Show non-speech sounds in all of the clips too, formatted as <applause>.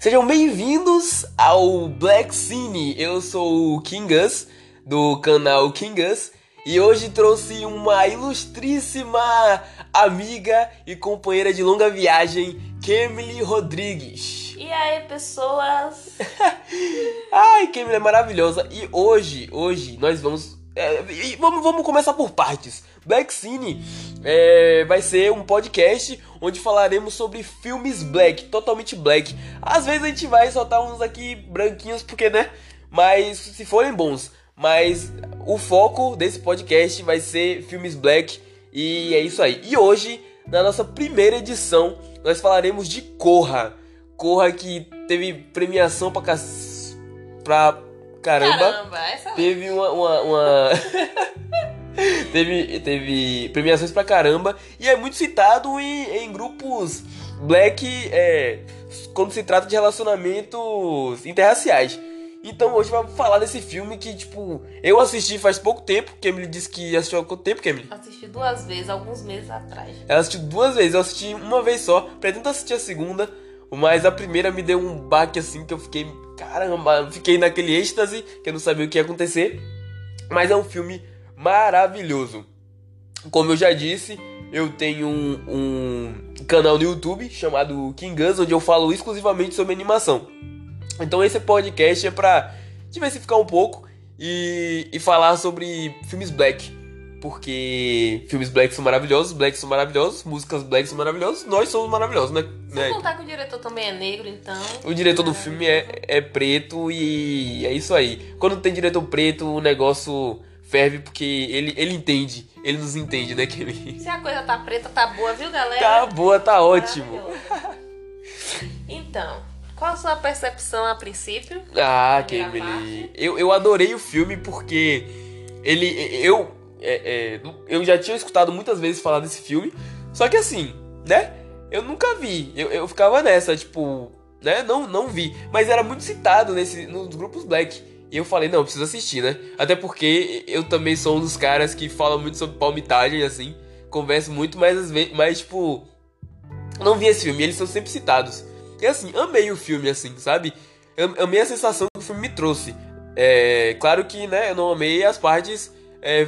Sejam bem-vindos ao Black Cine. Eu sou o Kingas, do canal Kingas, e hoje trouxe uma ilustríssima amiga e companheira de longa viagem, Kemily Rodrigues. E aí, pessoas? <laughs> Ai, Kemily é maravilhosa. E hoje, hoje, nós vamos. É, vamos, vamos começar por partes. Black Cine é, vai ser um podcast onde falaremos sobre filmes black, totalmente black. Às vezes a gente vai soltar uns aqui branquinhos, porque né? Mas se forem bons. Mas o foco desse podcast vai ser filmes black e é isso aí. E hoje, na nossa primeira edição, nós falaremos de Corra. Corra que teve premiação pra, pra caramba. Caramba, essa Teve uma. uma- uma- <laughs> teve, teve premiações pra caramba. E é muito citado em, em grupos black é, quando se trata de relacionamentos interraciais. Então hoje vamos falar desse filme que, tipo, eu assisti faz pouco tempo. Emily disse que assistiu há quanto tempo, Emily? assisti duas vezes, alguns meses atrás. Ela assistiu duas vezes, eu assisti uma vez só, pretendo assistir a segunda, mas a primeira me deu um baque assim que eu fiquei, caramba, fiquei naquele êxtase, que eu não sabia o que ia acontecer. Mas é um filme maravilhoso. Como eu já disse, eu tenho um, um canal no YouTube chamado King Guns, onde eu falo exclusivamente sobre animação. Então esse podcast é pra diversificar um pouco e, e falar sobre filmes black. Porque filmes black são maravilhosos, black são maravilhosos, músicas black são maravilhosas, nós somos maravilhosos, né? Sem né? contar que o diretor também é negro, então. O diretor do filme é, é preto e é isso aí. Quando tem diretor preto, o negócio ferve porque ele, ele entende, ele nos entende, né? Ele... Se a coisa tá preta, tá boa, viu, galera? Tá boa, tá ótimo. Então, qual a sua percepção a princípio? Ah, Kemily. Eu, eu adorei o filme porque ele. Eu. É, é, eu já tinha escutado muitas vezes falar desse filme. Só que assim, né? Eu nunca vi. Eu, eu ficava nessa, tipo, né? Não, não vi. Mas era muito citado nesse, nos grupos black. E eu falei, não, preciso assistir, né? Até porque eu também sou um dos caras que fala muito sobre palmitagem, assim. Converso muito, mas vezes. Mas, tipo. Não vi esse filme, eles são sempre citados. E assim, amei o filme, assim, sabe? Amei a sensação que o filme me trouxe. É, claro que, né, eu não amei as partes é,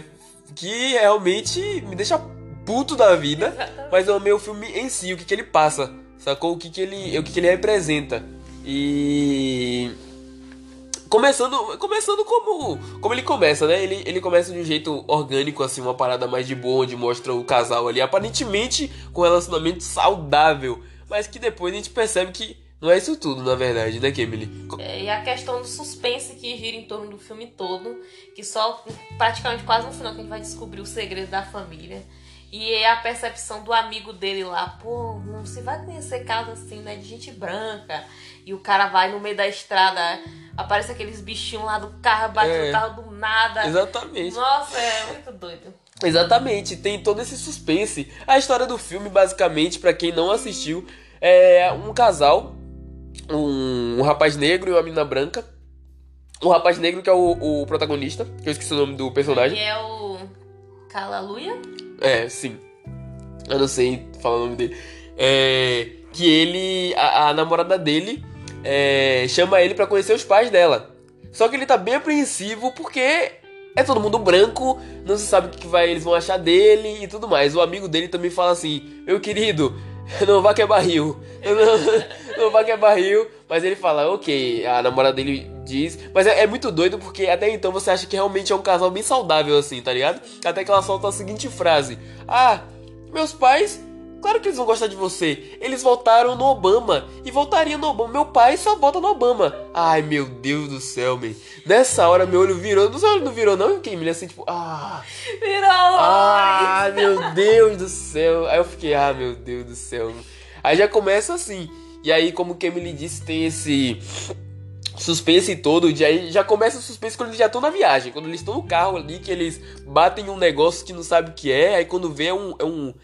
que realmente me deixa puto da vida. Exatamente. Mas eu amei o filme em si, o que, que ele passa, sacou? O que, que, ele, o que, que ele representa. E. Começando, começando como, como ele começa, né? Ele, ele começa de um jeito orgânico, assim, uma parada mais de boa, onde mostra o casal ali, aparentemente com um relacionamento saudável. Mas que depois a gente percebe que não é isso tudo, na verdade, né, Kemily? É, e a questão do suspense que gira em torno do filme todo, que só praticamente quase no final que a gente vai descobrir o segredo da família. E é a percepção do amigo dele lá, pô, não se vai conhecer casa assim, né, de gente branca. E o cara vai no meio da estrada, aparece aqueles bichinhos lá do carro, bate É. no carro do nada. Exatamente. Nossa, é muito doido. Exatamente, tem todo esse suspense. A história do filme, basicamente, pra quem não assistiu, é um casal, um, um rapaz negro e uma menina branca. O rapaz negro que é o, o protagonista, que eu esqueci o nome do personagem. E é o Calaluia? É, sim. Eu não sei falar o nome dele. É, que ele, a, a namorada dele, é, chama ele pra conhecer os pais dela. Só que ele tá bem apreensivo porque é todo mundo branco, não se sabe o que vai, eles vão achar dele e tudo mais. O amigo dele também fala assim: Meu querido, <laughs> não vá que é barril. <laughs> Não, não vá que é barril. Mas ele fala: Ok, a namorada dele diz. Mas é, é muito doido porque até então você acha que realmente é um casal bem saudável assim, tá ligado? Até que ela solta a seguinte frase: Ah, meus pais. Claro que eles vão gostar de você. Eles votaram no Obama. E voltariam no Obama. Meu pai só vota no Obama. Ai, meu Deus do céu, man. Nessa hora, meu olho virou. Não, seu olho não virou, não? Quem me assim, tipo, ah. Virou! Ah, meu Deus do céu. Aí eu fiquei, ah, meu Deus do céu. Aí já começa assim. E aí, como o Emily disse, tem esse suspense todo. De aí já começa o suspense quando eles já estão na viagem. Quando eles estão no carro ali, que eles batem um negócio que não sabe o que é. Aí quando vê é um. É um,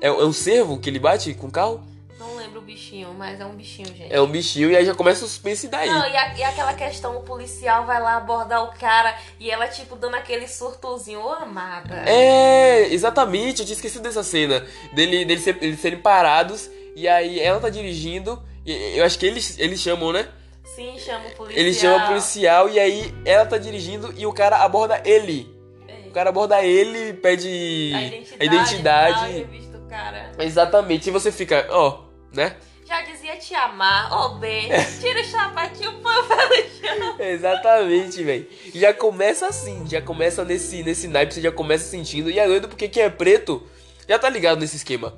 é, é um cervo que ele bate com o carro. Não lembro o bichinho, mas é um bichinho, gente. É um bichinho e aí já começa o suspense daí. Não, e, a- e aquela questão, o policial vai lá abordar o cara e ela, tipo, dando aquele surtozinho, ô amada. É, exatamente, eu tinha esquecido dessa cena. Dele, dele ser- eles serem parados e aí ela tá dirigindo Eu acho que eles, eles chamam, né? Sim, chama o policial. Ele chama o policial e aí ela tá dirigindo e o cara aborda ele. É. O cara aborda ele, pede A identidade. a identidade. do cara. Exatamente. E você fica, ó, né? Já dizia te amar, ó <laughs> bem. Tira o sapatinho, põe o. Exatamente, velho. Já começa assim, já começa nesse, nesse naipe, você já começa sentindo. E é doido porque quem é preto já tá ligado nesse esquema.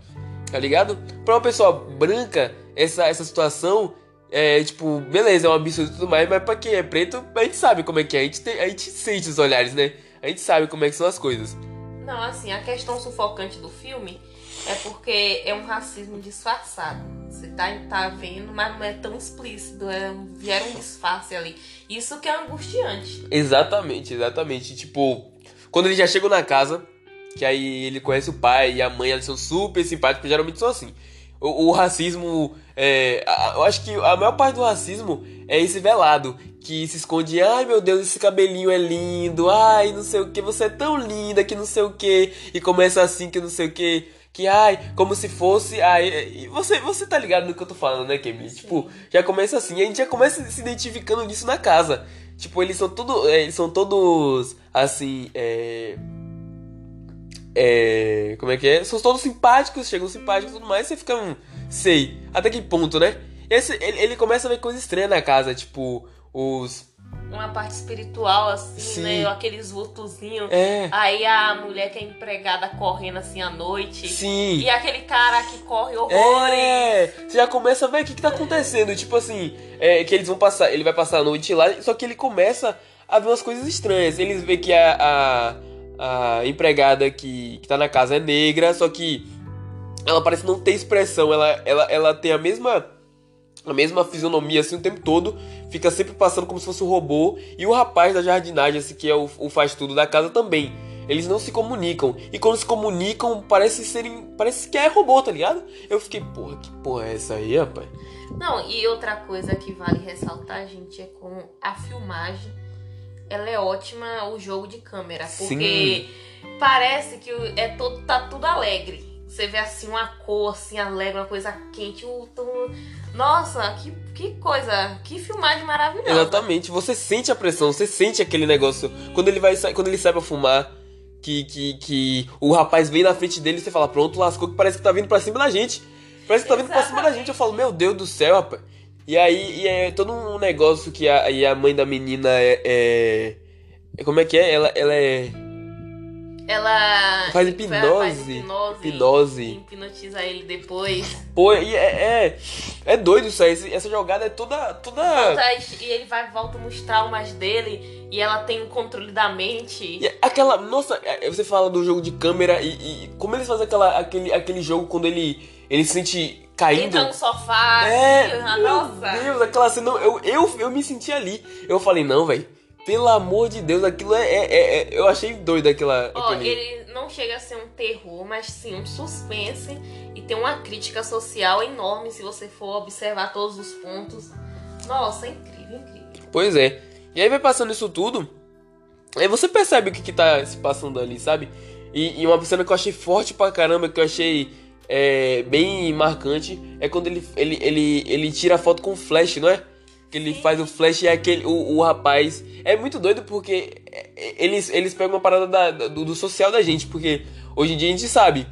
Tá ligado? Pra uma pessoa branca, essa, essa situação é tipo, beleza, é um absurdo e tudo mais, mas pra quem é preto, a gente sabe como é que é. A gente, tem, a gente sente os olhares, né? A gente sabe como é que são as coisas. Não, assim, a questão sufocante do filme é porque é um racismo disfarçado. Você tá, tá vendo, mas não é tão explícito. É, gera um disfarce ali. Isso que é angustiante. Exatamente, exatamente. Tipo, quando eles já chegam na casa, que aí ele conhece o pai e a mãe, eles são super simpáticos, geralmente são assim. O, o racismo, é, a- eu acho que a maior parte do racismo é esse velado, que se esconde, ai meu Deus, esse cabelinho é lindo, ai não sei o que, você é tão linda que não sei o que, e começa assim que não sei o que, que ai, como se fosse, ai, você, você tá ligado no que eu tô falando, né, Kemi? Tipo, já começa assim, a gente já começa se identificando nisso na casa. Tipo, eles são tudo, é, eles são todos assim, é é, como é que é? São todos simpáticos, chegam simpáticos e tudo mais, você fica, hum, sei, até que ponto, né? Esse, ele, ele começa a ver coisa estranha na casa, tipo, os. Uma parte espiritual, assim, Sim. né? Aqueles vultozinhos. É, Aí a mulher que é empregada correndo assim à noite. sim. E aquele cara que corre horrores. É, você já começa a ver o que, que tá acontecendo. Tipo assim, é, que eles vão passar, ele vai passar a noite lá, só que ele começa a ver umas coisas estranhas. Eles vê que a, a, a empregada que, que tá na casa é negra, só que ela parece não ter expressão. Ela, ela, ela tem a mesma. A mesma fisionomia assim o tempo todo, fica sempre passando como se fosse um robô. E o rapaz da jardinagem, assim, que é o, o faz tudo da casa também. Eles não se comunicam. E quando se comunicam, parece serem. Parece que é robô, tá ligado? Eu fiquei, porra, que porra é essa aí, rapaz? Não, e outra coisa que vale ressaltar, gente, é com a filmagem. Ela é ótima, o jogo de câmera. Porque parece que é todo, tá tudo alegre. Você vê assim uma cor assim alegre, uma coisa quente. o tom- Nossa, que, que coisa, que filmagem maravilhosa. Exatamente, você sente a pressão, você sente aquele negócio. Quando ele vai quando ele sai pra fumar, que, que, que o rapaz vem na frente dele e você fala, pronto, lascou, que parece que tá vindo pra cima da gente. Parece que tá vindo pra cima da gente. Eu falo, meu Deus do céu, rapaz. E aí e é todo um negócio que a, e a mãe da menina é, é- é- Como é que é? Ela, ela é. Ela Faz hipnose. faz hipnose, Hipnose. hipnotiza ele depois. Pô, e é, é. É doido isso aí. Essa jogada é toda. toda... E ele vai volta nos traumas dele e ela tem o controle da mente. E é aquela. Nossa, é, você fala do jogo de câmera e, e como eles fazem aquela, aquele, aquele jogo quando ele, ele se sente caindo. Entra no sofá, É, assim, meu nossa. Deus, aquela cena. Eu, eu, eu me senti ali. Eu falei, não, velho. Pelo amor de Deus, aquilo é. é- é- é- eu achei doido aquela. Ó, aquele- ele não chega a ser um terror, mas sim um suspense e tem uma crítica social enorme se você for observar todos os pontos. Nossa, é incrível, incrível. Pois é. E aí vai passando isso tudo. Aí você percebe o que, que tá se passando ali, sabe? E, e uma cena que eu achei forte pra caramba, que eu achei é, bem marcante, é quando ele, ele, ele, ele tira a foto com flash, não é? Que ele faz o flash e é aquele, o, o rapaz. É muito doido porque é, é, eles, eles pegam uma parada da- da- do, do social da gente, porque hoje em dia a gente sabe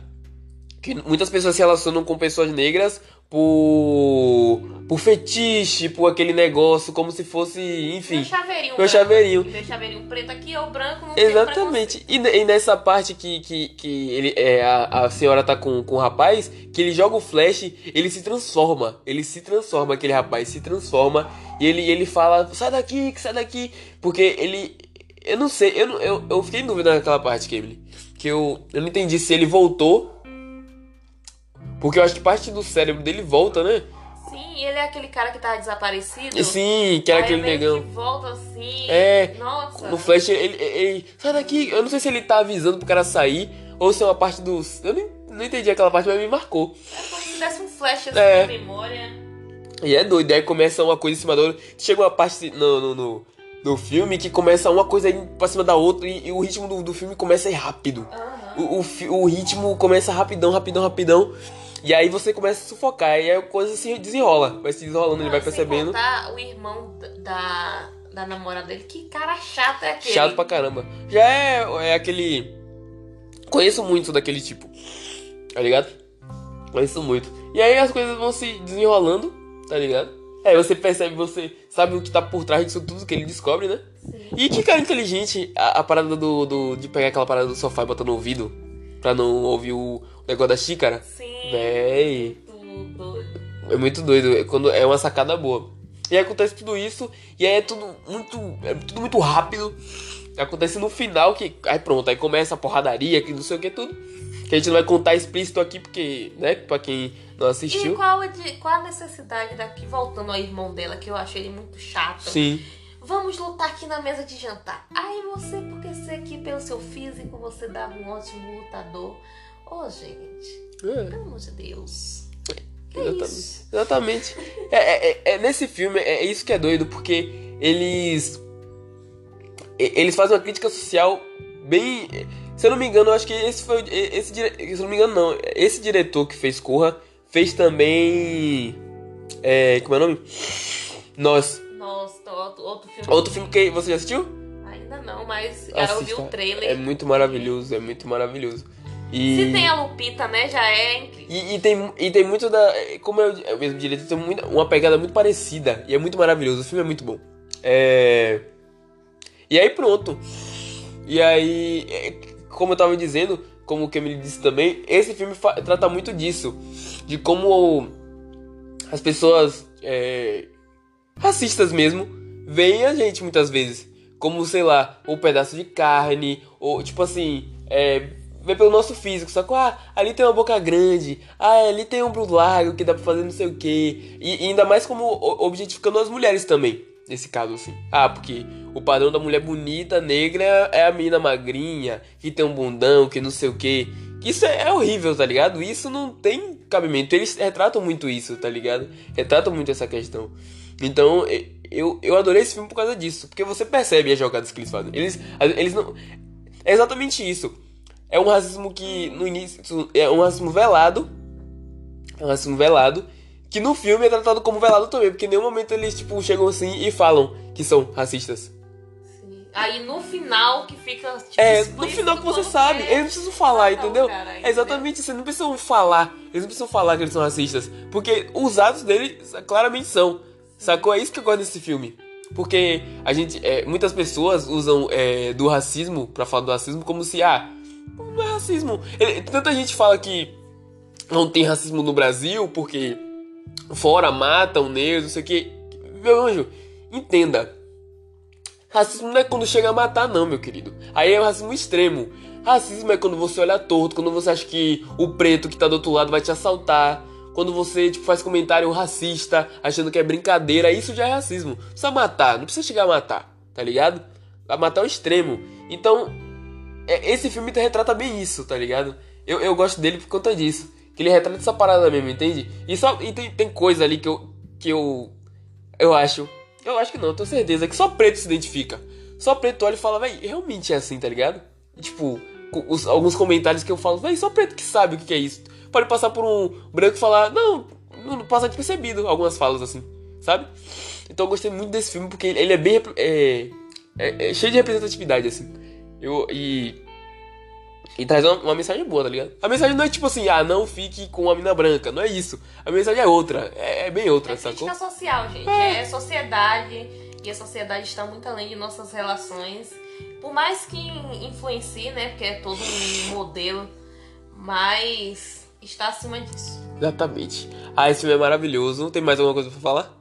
que muitas pessoas se relacionam com pessoas negras por, por fetiche, por aquele negócio, como se fosse, enfim. Meu chaveirinho. Meu branco chaveirinho. Meu chaveirinho preto aqui ou branco não tem Exatamente. E, e nessa parte que, que, que ele, é, a, a senhora tá com, com o rapaz, que ele joga o flash, ele se transforma. Ele se transforma, aquele rapaz se transforma. E ele, ele fala, sai daqui, que sai daqui. Porque ele. Eu não sei, eu, eu, eu fiquei em dúvida naquela parte, Kemily. Que eu, eu não entendi se ele voltou. Porque eu acho que parte do cérebro dele volta, né? Sim, ele é aquele cara que tava desaparecido. Sim, que era aquele negão. Que volta assim. É. Nossa. No Flash, ele, ele, ele- Sai daqui! Eu não sei se ele tá avisando pro cara sair ou se é uma parte dos. Eu nem, não entendi aquela parte, mas me marcou. É como se desse um flash assim É. de memória. E é doido, aí começa uma coisa em cima da outra. Chega uma parte no, no, no, no filme que começa uma coisa pra cima da outra e, e o ritmo do, do filme começa a ir rápido. Aham. O, o, o ritmo começa rapidão, rapidão, rapidão. E aí você começa a sufocar, e aí a coisa se desenrola. Vai se desenrolando, ele vai percebendo. contar o irmão da, da namorada dele. Que cara chato é aquele. Chato pra caramba. Já é, é aquele. Conheço muito daquele tipo. Tá ligado? Conheço muito. E aí as coisas vão se desenrolando, tá ligado? Aí você percebe, você sabe o que tá por trás disso tudo que ele descobre, né? Sim. E que cara inteligente a, a parada do, do- de pegar aquela parada do sofá e botar no ouvido pra não ouvir o negócio da xícara. Sim. Véi. Tudo. É muito doido, é quando é uma sacada boa. E aí acontece tudo isso, e aí é tudo muito. É tudo muito rápido. Acontece no final que. Aí pronto, aí começa a porradaria, que não sei o que tudo. Que a gente não vai contar explícito aqui, porque, né, pra quem não E assistiu. qual, é de- qual a necessidade daqui, voltando ao irmão dela, que eu achei ele muito chato. Sim. Vamos lutar aqui na mesa de jantar. Aí você, porque você aqui pelo seu físico, você dava um ótimo lutador. Ô, gente, É, pelo amor de Deus. Que exatamente. Exatamente. É, é- é- é nesse filme, é isso que é doido, porque eles. Eles fazem uma crítica social bem. Se eu não me engano, eu acho que esse foi. o- Esse, se eu não me engano, não. Esse diretor que fez Corra fez também. É, como é o nome? Nós. Nossa, outro, outro filme. Outro filme que você já assistiu? Ainda não, mas cara, eu vi o trailer. É muito maravilhoso, é muito maravilhoso. E... Se tem a Lupita, né, já é incrível. E, e tem, e tem muito da. Como é o mesmo diretor, tem muito- uma pegada muito parecida. E é muito maravilhoso. O filme é muito bom. É. E aí pronto. E aí. é, Como eu tava dizendo, como o Camille disse também, esse filme trata muito disso. De como as pessoas é, racistas mesmo veem a gente muitas vezes. Como, sei lá, um pedaço de carne, ou tipo assim, é, vê pelo nosso físico, só que ah, ali tem uma boca grande, ah, ali tem um ombro largo que dá pra fazer não sei o que. E, e ainda mais como objetificando as mulheres também, nesse caso assim. Ah, porque o padrão da mulher bonita, negra, é a menina magrinha, que tem um bundão, que não sei o que. Isso é, é horrível, tá ligado? Isso não tem cabimento. Eles retratam muito isso, tá ligado? Retratam muito essa questão. Então, eu, eu adorei esse filme por causa disso. Porque você percebe as jogadas que eles fazem. Eles, eles não. É exatamente isso. É um racismo que no início. É um racismo velado. É um racismo velado. Que no filme é tratado como velado também. Porque em nenhum momento eles, tipo, chegam assim e falam que são racistas. Sim. Aí no final que fica. Tipo, É, no final que você sabe, quer eles não precisam falar, matar o entendeu? cara, É exatamente isso, eles não precisam falar. Eles não precisam falar que eles são racistas. Porque os atos deles claramente são. Sacou? É isso que eu gosto desse filme. Porque a gente. é, muitas pessoas usam é, do racismo, pra falar do racismo, como se, ah, não é racismo. Ele- tanta gente fala que não tem racismo no Brasil porque fora matam negros, não sei o que. Meu anjo, entenda. Racismo não é quando chega a matar, não, meu querido. Aí é o racismo extremo. Racismo é quando você olha torto, quando você acha que o preto que tá do outro lado vai te assaltar. Quando você tipo, faz comentário racista, achando que é brincadeira, isso já é racismo. Precisa matar, não precisa chegar a matar, tá ligado? A matar é o extremo. Então, esse filme retrata bem isso, tá ligado? Eu, eu gosto dele por conta disso. Que ele retrata essa parada mesmo, entende? E, só, e tem, tem coisa ali que eu, que eu. Eu acho. Eu acho que não, eu tenho certeza que só preto se identifica. Só preto olha e fala, véi, realmente é assim, tá ligado? E, tipo, os- alguns comentários que eu falo, véi, só preto que sabe o que, é isso. Pode passar por um branco e falar, não, não passa despercebido algumas falas assim, sabe? Então eu gostei muito desse filme porque ele é bem. É, é- é cheio de representatividade, assim. Eu, e. E traz uma, uma mensagem boa, tá ligado? A mensagem não é tipo assim, ah, não fique com a mina branca. Não é isso. A mensagem é outra. É, é bem outra, É sacou? crítica social, gente. É. sociedade. E a sociedade está muito além de nossas relações. Por mais que influencie, né? Porque é todo um modelo. Mas está acima disso. Exatamente. Ah, esse filme é maravilhoso. Tem mais alguma coisa pra falar?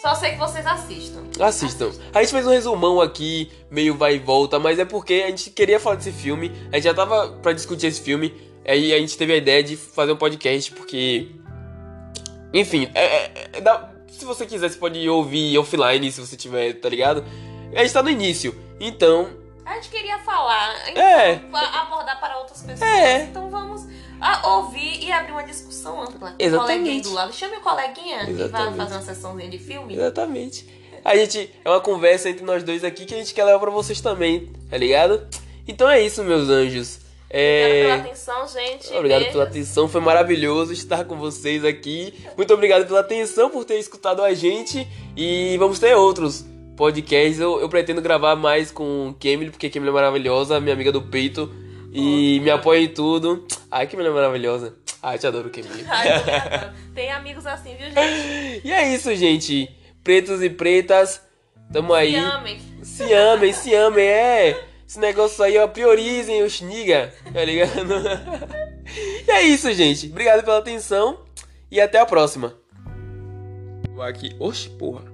Só sei que vocês assistam. Assistam. A gente fez um resumão aqui, meio vai e volta, mas é porque a gente queria falar desse filme. A gente já tava pra discutir esse filme. Aí a gente teve a ideia de fazer um podcast, porque. Enfim, é, é- é- dá- se você quiser, você pode ouvir offline, se você tiver, tá ligado? A gente tá no início. Então, A gente queria falar, então, É. abordar para outras pessoas. É. Então vamos ah, ouvir e abrir uma discussão ampla. Exatamente. Coleguinha do lado. Chame o coleguinha e vai Exatamente. fazer uma sessãozinha de filme. Exatamente. A gente é uma conversa entre nós dois aqui que a gente quer levar pra vocês também, tá ligado? Então é isso, meus anjos. É... Obrigada pela atenção, gente. Obrigado pela atenção, foi maravilhoso estar com vocês aqui. Muito obrigado pela atenção, por ter escutado a gente. E vamos ter outros podcasts. Eu, eu pretendo gravar mais com Kemily, porque Kemily é maravilhosa, minha amiga do peito. E me apoia em tudo. Ai, Kemily é maravilhosa. Ai, te adoro, <laughs> adoro. Tem amigos assim, viu, gente? <laughs> E é isso, gente. Pretos e pretas, tamo aí. Se amem. Se amem, se amem, é. Esse negócio aí, ó, priorizem os nigga, tá ligado? <laughs> e é isso, gente. Obrigado pela atenção e até a próxima. Vou aqui. Oxe, porra.